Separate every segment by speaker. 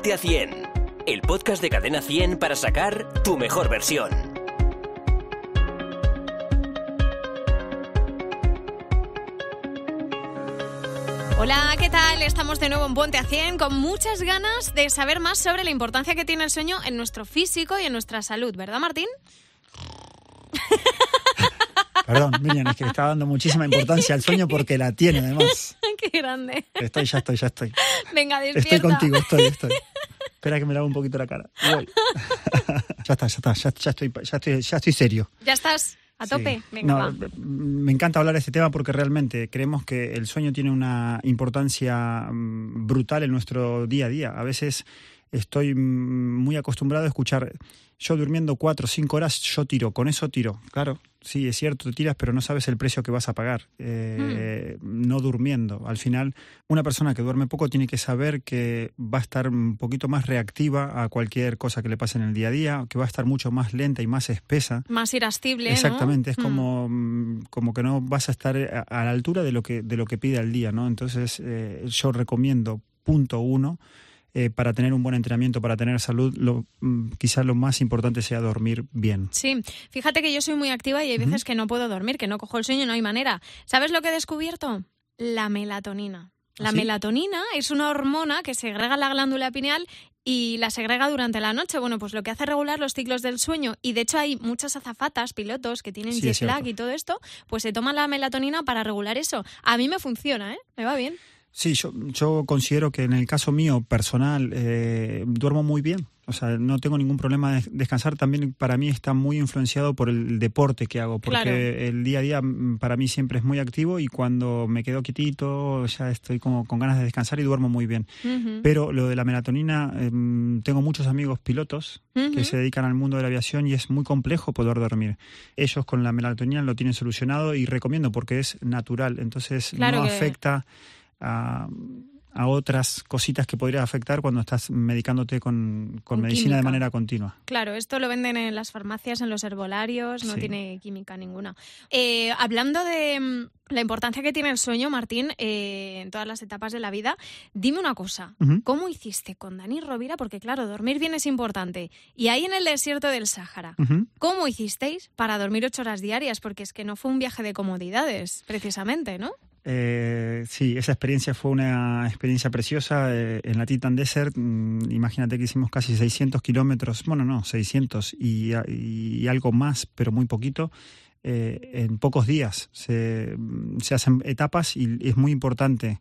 Speaker 1: Ponte a 100, el podcast de Cadena 100 para sacar tu mejor versión.
Speaker 2: Hola, ¿qué tal? Estamos de nuevo en Ponte a 100 con muchas ganas de saber más sobre la importancia que tiene el sueño en nuestro físico y en nuestra salud, ¿verdad, Martín?
Speaker 3: Perdón, Miriam, es que le estaba dando muchísima importancia al sueño porque la tiene además.
Speaker 2: ¡Qué grande!
Speaker 3: Estoy, ya estoy, ya estoy.
Speaker 2: Venga, despierta.
Speaker 3: Estoy contigo, estoy, estoy. Espera que me lavo un poquito la cara. Voy. ya está, ya está, ya, ya, estoy, ya, estoy, ya estoy serio.
Speaker 2: ¿Ya estás a tope?
Speaker 3: Sí.
Speaker 2: Venga,
Speaker 3: No,
Speaker 2: va.
Speaker 3: Me encanta hablar de este tema porque realmente creemos que el sueño tiene una importancia mm, brutal en nuestro día a día. A veces estoy mm, muy acostumbrado a escuchar, yo durmiendo cuatro o cinco horas, yo tiro, con eso tiro. Claro, sí, es cierto, te tiras, pero no sabes el precio que vas a pagar eh, no durmiendo. Al final, una persona que duerme poco tiene que saber que va a estar un poquito más reactiva a cualquier cosa que le pase en el día a día, que va a estar mucho más lenta y más espesa.
Speaker 2: Más irascible, ¿no?
Speaker 3: Exactamente, es
Speaker 2: Mm.
Speaker 3: como, mm, como que no vas a estar a, a la altura de lo que, de lo que pide al día, ¿no? Entonces, eh, yo recomiendo, punto uno, eh, para tener un buen entrenamiento, para tener salud, lo, mm, quizás lo más importante sea dormir bien.
Speaker 2: Sí, fíjate que yo soy muy activa y hay veces que no puedo dormir, que no cojo el sueño, no hay manera. ¿Sabes lo que he descubierto? La melatonina. La
Speaker 3: ¿Ah, sí?
Speaker 2: melatonina es una hormona que segrega la glándula pineal y la segrega durante la noche. Bueno, pues lo que hace regular los ciclos del sueño. Y de hecho hay muchas azafatas, pilotos que tienen
Speaker 3: Sí,
Speaker 2: jet lag y todo esto, pues se toman la melatonina para regular eso. A mí me funciona, ¿eh? Me va bien.
Speaker 3: Sí, yo, yo considero que en el caso mío personal eh, duermo muy bien. O sea, no tengo ningún problema de descansar. También para mí está muy influenciado por el deporte que hago, porque
Speaker 2: Claro.
Speaker 3: el día a día mm, para mí siempre es muy activo y cuando me quedo quietito ya estoy como con ganas de descansar y duermo muy bien. Pero lo de la melatonina, em, tengo muchos amigos pilotos que se dedican al mundo de la aviación y es muy complejo poder dormir. Ellos con la melatonina lo tienen solucionado y recomiendo porque es natural, entonces
Speaker 2: Claro
Speaker 3: no
Speaker 2: que-
Speaker 3: afecta a, a otras cositas que podría afectar cuando estás medicándote con, con
Speaker 2: Con
Speaker 3: medicina de manera continua.
Speaker 2: Claro, esto lo venden en las farmacias, en los herbolarios, no
Speaker 3: Sí.
Speaker 2: tiene química ninguna. Eh, hablando de mm, la importancia que tiene el sueño, Martín, eh, en todas las etapas de la vida, dime una cosa. ¿Cómo hiciste con Dani Rovira? Porque claro, dormir bien es importante. Y ahí en el desierto del Sáhara,
Speaker 3: Ujú.
Speaker 2: ¿cómo hicisteis para dormir ocho horas diarias? Porque es que no fue un viaje de comodidades, precisamente, ¿no?
Speaker 3: Eh, sí, esa experiencia fue una experiencia preciosa eh, en la Titan Desert. mm, imagínate que hicimos casi 600 kilómetros, bueno, no, 600 y, algo más, pero muy poquito, eh, en pocos días. Mm, se hacen etapas y es muy importante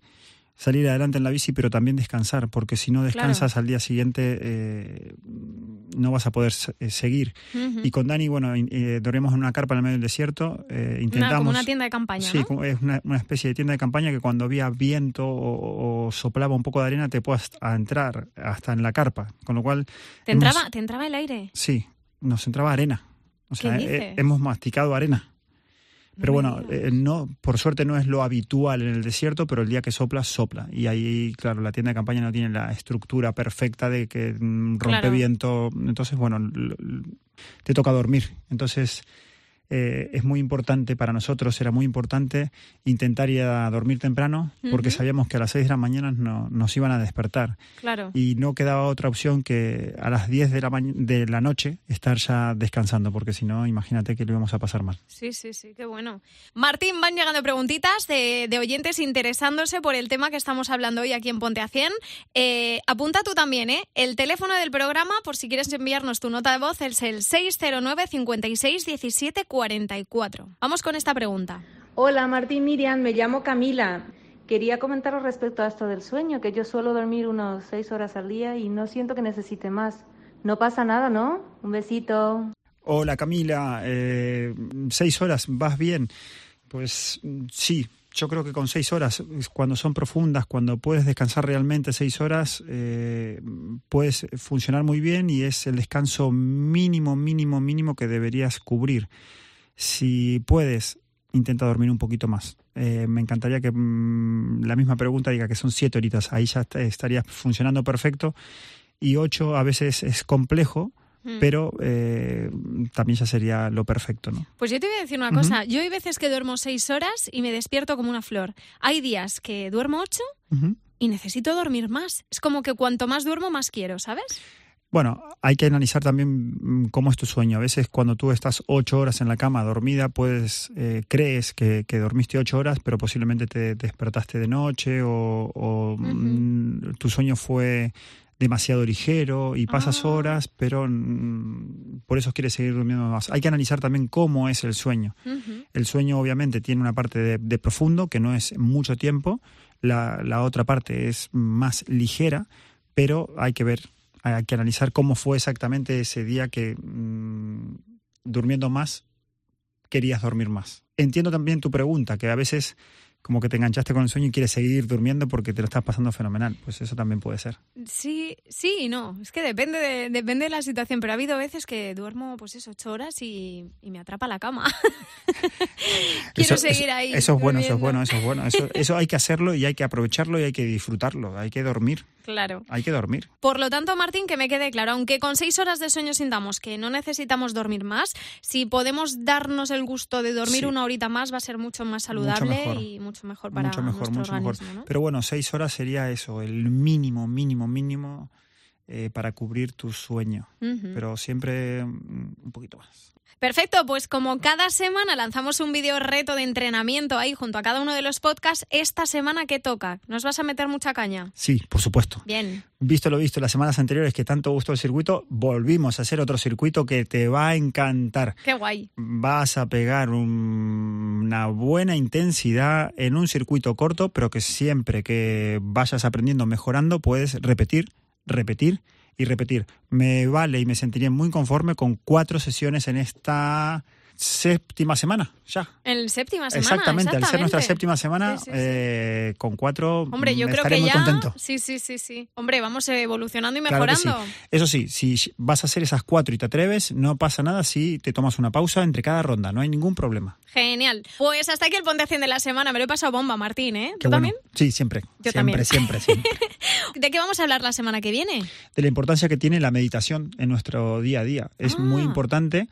Speaker 3: salir adelante en la bici, pero también descansar, porque si no descansas al día siguiente eh, no vas a poder eh, seguir. Y con Dani, bueno, eh, dormimos en una carpa en el medio del desierto, eh,
Speaker 2: Una-
Speaker 3: intentamos...
Speaker 2: como una tienda de campaña,
Speaker 3: Sí, es una, una especie de tienda de campaña que cuando había viento o, o soplaba un poco de arena te puedas a entrar hasta en la carpa. Con lo cual,
Speaker 2: ¿Te
Speaker 3: hemos-
Speaker 2: entraba, ¿Te entraba el aire?
Speaker 3: sí, nos entraba arena. O
Speaker 2: ¿Qué
Speaker 3: sea,
Speaker 2: dices?
Speaker 3: hemos masticado arena. Pero bueno, eh, no, por suerte no es lo habitual en el desierto, pero el día que sopla, sopla. Y ahí, claro, la tienda de campaña no tiene la estructura perfecta de que mm, rompe
Speaker 2: Claro.
Speaker 3: viento. Entonces, bueno, te toca dormir. Entonces, eh, es muy importante para nosotros, era muy importante intentar ir a dormir temprano, porque sabíamos que a las 6 de la mañana no- nos iban a despertar.
Speaker 2: Claro.
Speaker 3: Y no quedaba otra opción que a las 10 de la, de la noche estar ya descansando, porque si no, imagínate que lo íbamos a pasar mal.
Speaker 2: Sí, sí, sí, qué bueno. Martín, van llegando preguntitas de, de oyentes interesándose por el tema que estamos hablando hoy aquí en Ponte a 100. Eh, apunta tú también, ¿eh? El teléfono del programa, por si quieres enviarnos tu nota de voz, es el 609 56 17 44. Vamos con esta pregunta.
Speaker 4: Hola Martín Miriam, me llamo Camila. Quería comentaros respecto a esto del sueño, que yo suelo dormir unos seis horas al día y no siento que necesite más. No pasa nada, ¿no? Un besito.
Speaker 3: Hola Camila, eh, seis horas, ¿vas bien? Pues mm, sí, yo creo que con seis horas, cuando son profundas, cuando puedes descansar realmente seis horas, eh, puedes funcionar muy bien y es el descanso mínimo, mínimo, mínimo que deberías cubrir. Si puedes, intenta dormir un poquito más. Eh, me encantaría que mm, la misma pregunta diga que son siete horitas, ahí ya est- estaría funcionando perfecto. Y ocho a veces es complejo,
Speaker 2: Mm.
Speaker 3: pero eh, también ya sería lo perfecto, ¿no?
Speaker 2: Pues yo te voy a decir una cosa. Yo hay veces que duermo seis horas y me despierto como una flor. Hay días que duermo ocho y necesito dormir más. Es como que cuanto más duermo, más quiero, ¿sabes?
Speaker 3: Bueno, hay que analizar también mm, cómo es tu sueño. A veces cuando tú estás ocho horas en la cama dormida, puedes eh, crees que, que, dormiste ocho horas, pero posiblemente te despertaste de noche o, o uh -huh. mm, tu sueño fue demasiado ligero y pasas
Speaker 2: Ah.
Speaker 3: horas, pero mm, por eso quieres seguir durmiendo más. Hay que analizar también cómo es el sueño. El sueño obviamente tiene una parte de, de profundo, que no es mucho tiempo, la, la otra parte es más ligera, pero hay que ver, hay que analizar cómo fue exactamente ese día que mm, durmiendo más querías dormir más. Entiendo también tu pregunta, que a veces como que te enganchaste con el sueño y quieres seguir durmiendo porque te lo estás pasando fenomenal. Pues eso también puede ser.
Speaker 2: Sí, sí y no. Es que depende de, depende de la situación, pero ha habido veces que duermo, pues eso, ocho horas y, y me atrapa la cama. Quiero
Speaker 3: Eso-
Speaker 2: seguir
Speaker 3: eso-
Speaker 2: ahí.
Speaker 3: Eso es bueno, eso es bueno, eso es bueno. Eso, eso hay que hacerlo y hay que aprovecharlo y hay que disfrutarlo. Hay que dormir,
Speaker 2: Claro.
Speaker 3: hay que dormir.
Speaker 2: Por lo tanto, Martín, que me quede claro, aunque con seis horas de sueño sintamos que no necesitamos dormir más, si podemos darnos el gusto de dormir
Speaker 3: Sí.
Speaker 2: una horita más, va a ser mucho más saludable
Speaker 3: mejor.
Speaker 2: y mucho mejor para
Speaker 3: mucho mejor,
Speaker 2: nuestro
Speaker 3: mucho mejor.
Speaker 2: organismo, ¿no?
Speaker 3: Pero bueno, seis horas sería eso, el mínimo, mínimo, mínimo eh, para cubrir tu sueño. Pero siempre mm, un poquito más.
Speaker 2: Perfecto, pues como cada semana lanzamos un vídeo reto de entrenamiento ahí junto a cada uno de los podcasts, esta semana ¿qué toca? ¿Nos vas a meter mucha caña?
Speaker 3: Sí, por supuesto.
Speaker 2: Bien.
Speaker 3: Visto lo visto las semanas anteriores que tanto gustó el circuito, volvimos a hacer otro circuito que te va a encantar.
Speaker 2: Qué guay.
Speaker 3: Vas a pegar un- una buena intensidad en un circuito corto, pero que siempre que vayas aprendiendo, mejorando, puedes repetir, repetir y repetir. Me vale y me sentiría muy conforme con cuatro sesiones en esta séptima semana, ya.
Speaker 2: En séptima semana.
Speaker 3: exactamente, al ser nuestra séptima semana,
Speaker 2: Sí, sí, sí.
Speaker 3: eh, con cuatro
Speaker 2: Hombre, yo creo que
Speaker 3: muy
Speaker 2: ya.
Speaker 3: contento.
Speaker 2: Sí, sí, sí, sí. Hombre, vamos evolucionando y mejorando.
Speaker 3: Eso sí, si vas a hacer esas cuatro y te atreves, no pasa nada si te tomas una pausa entre cada ronda, no hay ningún problema.
Speaker 2: Genial. Pues hasta aquí el Ponte a 100 de la semana. Me lo he pasado bomba, Martín, ¿eh? ¿Tú
Speaker 3: bueno.
Speaker 2: también?
Speaker 3: Sí, siempre.
Speaker 2: Yo
Speaker 3: siempre,
Speaker 2: también.
Speaker 3: siempre, siempre.
Speaker 2: ¿De qué vamos a hablar la semana que viene?
Speaker 3: De la importancia que tiene la meditación en nuestro día a día. Es
Speaker 2: Ah.
Speaker 3: muy importante.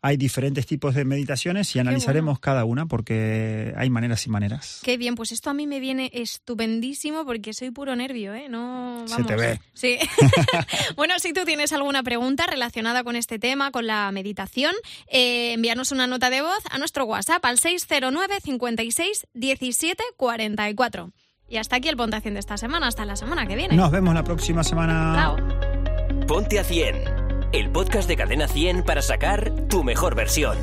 Speaker 3: Hay diferentes tipos de meditaciones y analizaremos cada una porque hay maneras y maneras.
Speaker 2: Qué bien, pues esto a mí me viene estupendísimo porque soy puro nervio, ¿eh? No,
Speaker 3: Se te ve.
Speaker 2: Sí. bueno, si tú tienes alguna pregunta relacionada con este tema, con la meditación, eh, envíanos una nota de voz a nuestro WhatsApp al 609 56 17 44. Y hasta aquí el Pontación de esta semana. Hasta la semana que viene.
Speaker 3: Nos vemos la próxima semana.
Speaker 2: Chao.
Speaker 1: Ponte a 100, el podcast de Cadena 100 para sacar tu mejor versión.